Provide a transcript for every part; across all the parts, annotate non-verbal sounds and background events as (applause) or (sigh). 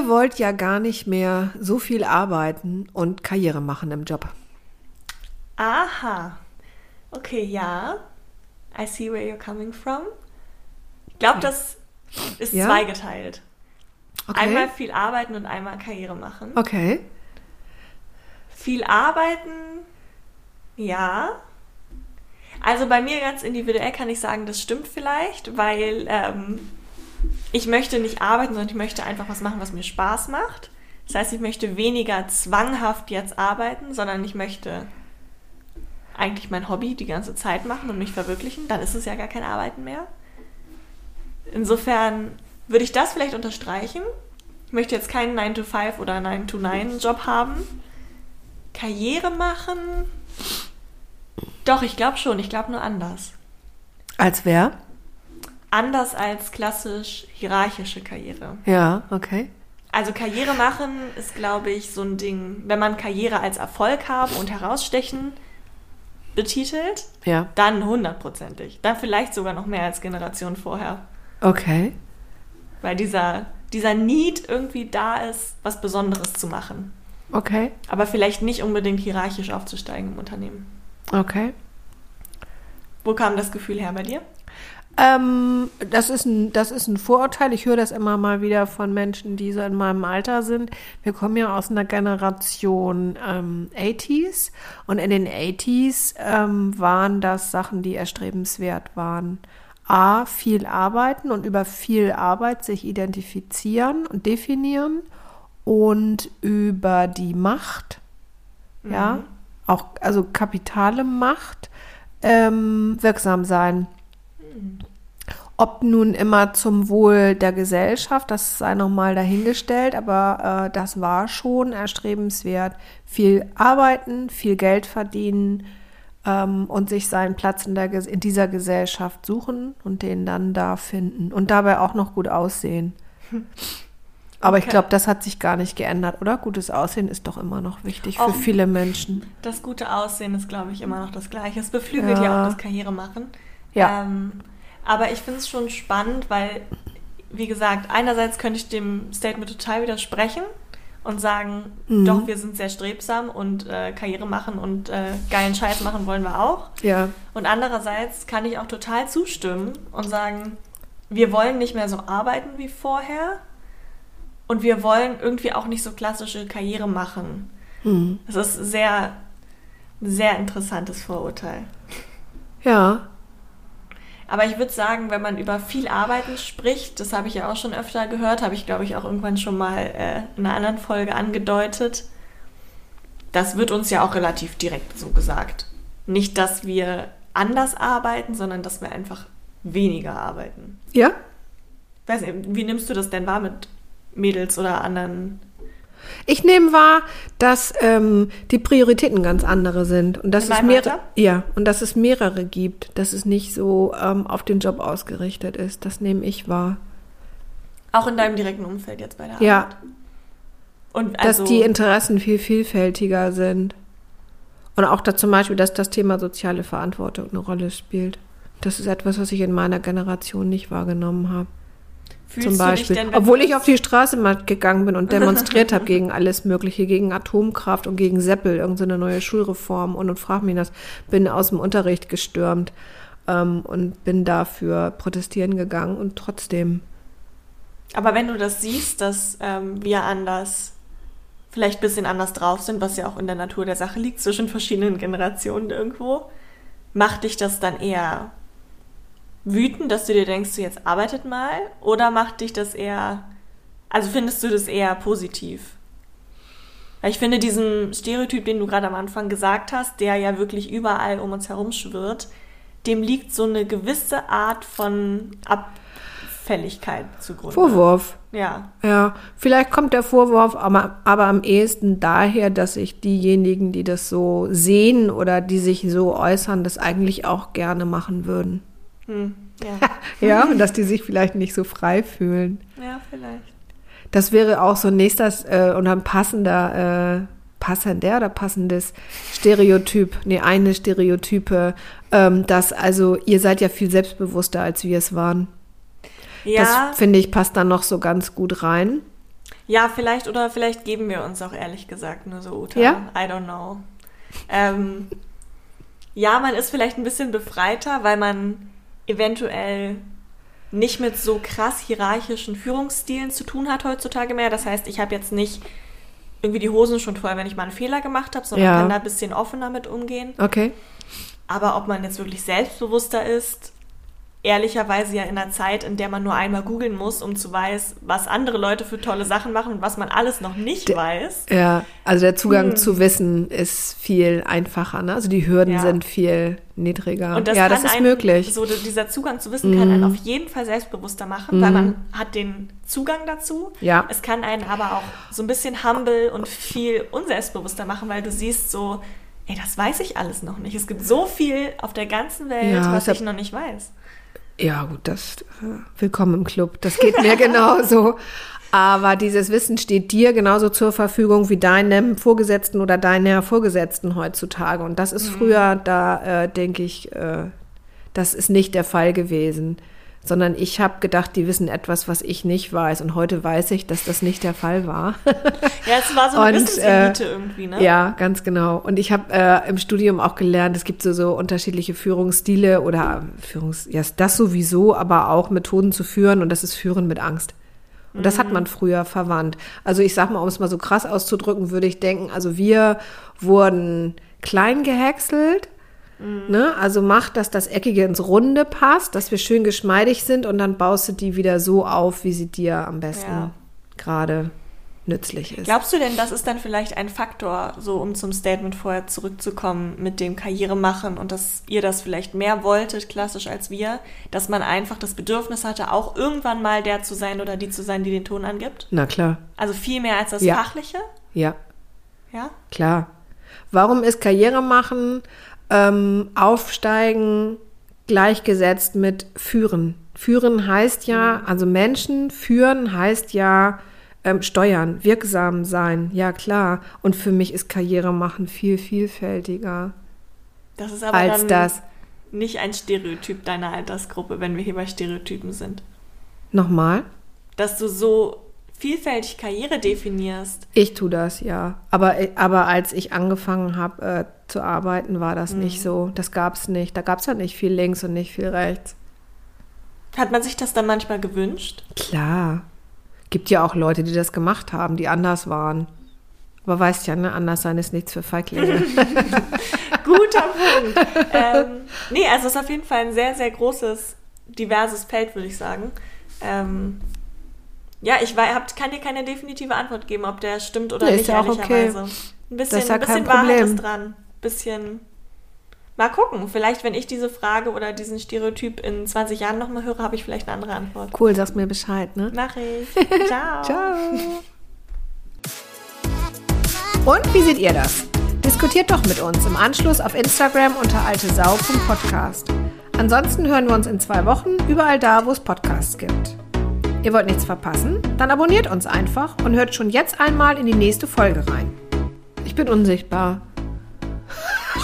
Ihr wollt ja gar nicht mehr so viel arbeiten und Karriere machen im Job. Aha. Okay, ja. I see where you're coming from. Ich glaube, das ist Ja? zweigeteilt. Okay. Einmal viel arbeiten und einmal Karriere machen. Okay. Viel arbeiten, ja. Also bei mir ganz individuell kann ich sagen, das stimmt vielleicht, weil ähm, ich möchte nicht arbeiten, sondern ich möchte einfach was machen, was mir Spaß macht. Das heißt, ich möchte weniger zwanghaft jetzt arbeiten, sondern ich möchte eigentlich mein Hobby die ganze Zeit machen und mich verwirklichen. Dann ist es ja gar kein Arbeiten mehr. Insofern würde ich das vielleicht unterstreichen. Ich möchte jetzt keinen 9-to-5 oder 9-to-9-Job haben. Karriere machen? Doch, ich glaube schon. Ich glaube nur anders. Als wer? Anders als klassisch hierarchische Karriere. Ja, okay. Also Karriere machen ist, glaube ich, so ein Ding, wenn man Karriere als Erfolg haben und herausstechen betitelt, Ja. dann hundertprozentig. Dann vielleicht sogar noch mehr als Generation vorher. Okay. Weil dieser, dieser Need irgendwie da ist, was Besonderes zu machen. Okay. Aber vielleicht nicht unbedingt hierarchisch aufzusteigen im Unternehmen. Okay. Wo kam das Gefühl her bei dir? Ähm, das, ist ein, das ist ein Vorurteil. Ich höre das immer mal wieder von Menschen, die so in meinem Alter sind. Wir kommen ja aus einer Generation ähm, 80s und in den 80s ähm, waren das Sachen, die erstrebenswert waren. A, viel arbeiten und über viel Arbeit sich identifizieren und definieren und über die Macht, ja, auch also kapitale Macht, ähm, wirksam sein. Ob nun immer zum Wohl der Gesellschaft, das sei nochmal dahingestellt, aber äh, das war schon erstrebenswert. Viel arbeiten, viel Geld verdienen ähm, und sich seinen Platz in, der, in dieser Gesellschaft suchen und den dann da finden und dabei auch noch gut aussehen. (laughs) Aber ich Okay. glaube, das hat sich gar nicht geändert, oder? Gutes Aussehen ist doch immer noch wichtig für Auch- viele Menschen. Das gute Aussehen ist, glaube ich, immer noch das Gleiche. Es beflügelt ja, Ja. auch das Karrieremachen. Ja. Ähm, aber ich finde es schon spannend, weil, wie gesagt, einerseits könnte ich dem Statement total widersprechen und sagen, Mhm. doch, wir sind sehr strebsam und äh, Karriere machen und äh, geilen Scheiß machen wollen wir auch. Ja. Und andererseits kann ich auch total zustimmen und sagen, wir wollen nicht mehr so arbeiten wie vorher und wir wollen irgendwie auch nicht so klassische Karriere machen. Mhm. Das ist sehr, sehr interessantes Vorurteil. Ja. Aber ich würde sagen, wenn man über viel Arbeiten spricht, das habe ich ja auch schon öfter gehört, habe ich glaube ich auch irgendwann schon mal äh, in einer anderen Folge angedeutet. Das wird uns ja auch relativ direkt so gesagt. Nicht, dass wir anders arbeiten, sondern dass wir einfach weniger arbeiten. Ja? Weiß nicht, wie nimmst du das denn wahr mit Mädels oder anderen? Ich nehme wahr, dass ähm, die Prioritäten ganz andere sind und dass es mehrere, ja, und dass es mehrere gibt, dass es nicht so ähm, auf den Job ausgerichtet ist. Das nehme ich wahr. Auch in deinem direkten Umfeld jetzt bei der Ja. Arbeit? Und dass also, die Interessen viel vielfältiger sind. Und auch da zum Beispiel, dass das Thema soziale Verantwortung eine Rolle spielt. Das ist etwas, was ich in meiner Generation nicht wahrgenommen habe. Fühlst zum Beispiel. denn, Obwohl ich auf die Straße mal gegangen bin und (laughs) demonstriert habe gegen alles Mögliche, gegen Atomkraft und gegen Seppel, irgendeine neue Schulreform und, und frag mich das, bin aus dem Unterricht gestürmt ähm, und bin dafür protestieren gegangen und trotzdem. Aber wenn du das siehst, dass ähm, wir anders, vielleicht ein bisschen anders drauf sind, was ja auch in der Natur der Sache liegt, zwischen verschiedenen Generationen irgendwo, macht dich das dann eher wütend, dass du dir denkst, du jetzt arbeitet mal? Oder macht dich das eher, also findest du das eher positiv? Weil ich finde, diesen Stereotyp, den du gerade am Anfang gesagt hast, der ja wirklich überall um uns herum schwirrt, dem liegt so eine gewisse Art von Fälligkeit zugrunde. Vorwurf. Ja. Ja, vielleicht kommt der Vorwurf aber, aber am ehesten daher, dass sich diejenigen, die das so sehen oder die sich so äußern, das eigentlich auch gerne machen würden. Hm. Ja. (laughs) Ja, und dass die sich vielleicht nicht so frei fühlen. ja, vielleicht. Das wäre auch so ein nächstes äh, und ein passender, äh, passender oder passendes Stereotyp, nee, eine Stereotype, ähm, dass also ihr seid ja viel selbstbewusster, als wir es waren. Ja, Das finde ich passt dann noch so ganz gut rein. ja, vielleicht oder vielleicht geben wir uns auch ehrlich gesagt nur so Uta. Ja? I don't know. Ähm, ja, man ist vielleicht ein bisschen befreiter, weil man eventuell nicht mit so krass hierarchischen Führungsstilen zu tun hat heutzutage mehr. Das heißt, ich habe jetzt nicht irgendwie die Hosen schon voll, wenn ich mal einen Fehler gemacht habe, sondern Ja. kann da ein bisschen offener mit umgehen. Okay. Aber ob man jetzt wirklich selbstbewusster ist, ehrlicherweise ja in einer Zeit, in der man nur einmal googeln muss, um zu weiß, was andere Leute für tolle Sachen machen und was man alles noch nicht Der- weiß. Ja, also der Zugang Hm. zu Wissen ist viel einfacher, ne? Also die Hürden Ja. sind viel niedriger. Und das ja, das ist einen, möglich. Mhm. So dieser Zugang zu Wissen kann einen auf jeden Fall selbstbewusster machen, weil man hat den Zugang dazu. Ja. Es kann einen aber auch so ein bisschen humble und viel unselbstbewusster machen, weil du siehst so, ey, das weiß ich alles noch nicht. Es gibt so viel auf der ganzen Welt, Ja, was ich noch nicht weiß. Ja, gut, das äh, willkommen im Club. Das geht mir (laughs) genauso. Aber dieses Wissen steht dir genauso zur Verfügung wie deinem Vorgesetzten oder deiner Vorgesetzten heutzutage. Und das ist früher, da äh, denke ich, äh, das ist nicht der Fall gewesen. Sondern ich habe gedacht, die wissen etwas, was ich nicht weiß. Und heute weiß ich, dass das nicht der Fall war. (laughs) Ja, es war so eine Und, Wissenselite irgendwie, ne? Ja, ganz genau. Und ich habe äh, im Studium auch gelernt, es gibt so, so unterschiedliche Führungsstile oder Führungs, ja, das sowieso, aber auch Methoden zu führen und das ist Führen mit Angst. Und das hat man früher verwandt. Also ich sag mal, um es mal so krass auszudrücken, würde ich denken, also wir wurden klein gehäckselt. Ne? Also mach, dass das Eckige ins Runde passt, dass wir schön geschmeidig sind und dann baust du die wieder so auf, wie sie dir am besten Ja. gerade nützlich ist. Glaubst du denn, das ist dann vielleicht ein Faktor, so um zum Statement vorher zurückzukommen, mit dem Karriere machen und dass ihr das vielleicht mehr wolltet, klassisch als wir, dass man einfach das Bedürfnis hatte, auch irgendwann mal der zu sein oder die zu sein, die den Ton angibt? Na klar, Also viel mehr als das Ja. Fachliche? ja. Ja? Klar. Warum ist Karriere machen, ähm, aufsteigen gleichgesetzt mit führen? Führen heißt ja, also Menschen führen heißt ja ähm, steuern, wirksam sein, ja klar. Und für mich ist Karriere machen viel vielfältiger Das ist aber als das. nicht ein Stereotyp deiner Altersgruppe, wenn wir hier bei Stereotypen sind. Nochmal? Dass du so vielfältig Karriere definierst. Ich tue das, ja. Aber, aber als ich angefangen habe äh, zu arbeiten, war das nicht so. Das gab es nicht. Da gab es ja nicht viel links und nicht viel rechts. Hat man sich das dann manchmal gewünscht? Klar. Gibt ja auch Leute, die das gemacht haben, die anders waren. Aber weißt ja, ne, anders sein ist nichts für Feiglinge. (laughs) Guter Punkt. ähm, nee, also es ist auf jeden Fall ein sehr, sehr großes, diverses Feld, würde ich sagen. Ähm, ja, ich hab, kann dir keine definitive Antwort geben, ob der stimmt oder Nee, ist nicht, ja auch okay. Ein bisschen, ist ja ein bisschen Wahrheit Problem. ist dran. Bisschen. Mal gucken. Vielleicht, wenn ich diese Frage oder diesen Stereotyp in 20 Jahren nochmal höre, habe ich vielleicht eine andere Antwort. cool, sagst mir Bescheid, ne? Mach ich. (laughs) Ciao. Ciao. Und wie seht ihr das? Diskutiert doch mit uns im Anschluss auf Instagram unter altesau.podcast. Ansonsten hören wir uns in zwei Wochen überall da, wo es Podcasts gibt. Ihr wollt nichts verpassen? Dann abonniert uns einfach und hört schon jetzt einmal in die nächste Folge rein. Ich bin unsichtbar.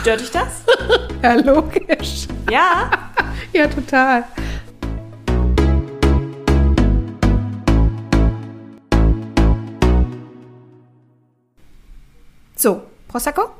Stört dich das? (laughs) Ja, logisch. Ja. (laughs) Ja, total. So, Prosecco?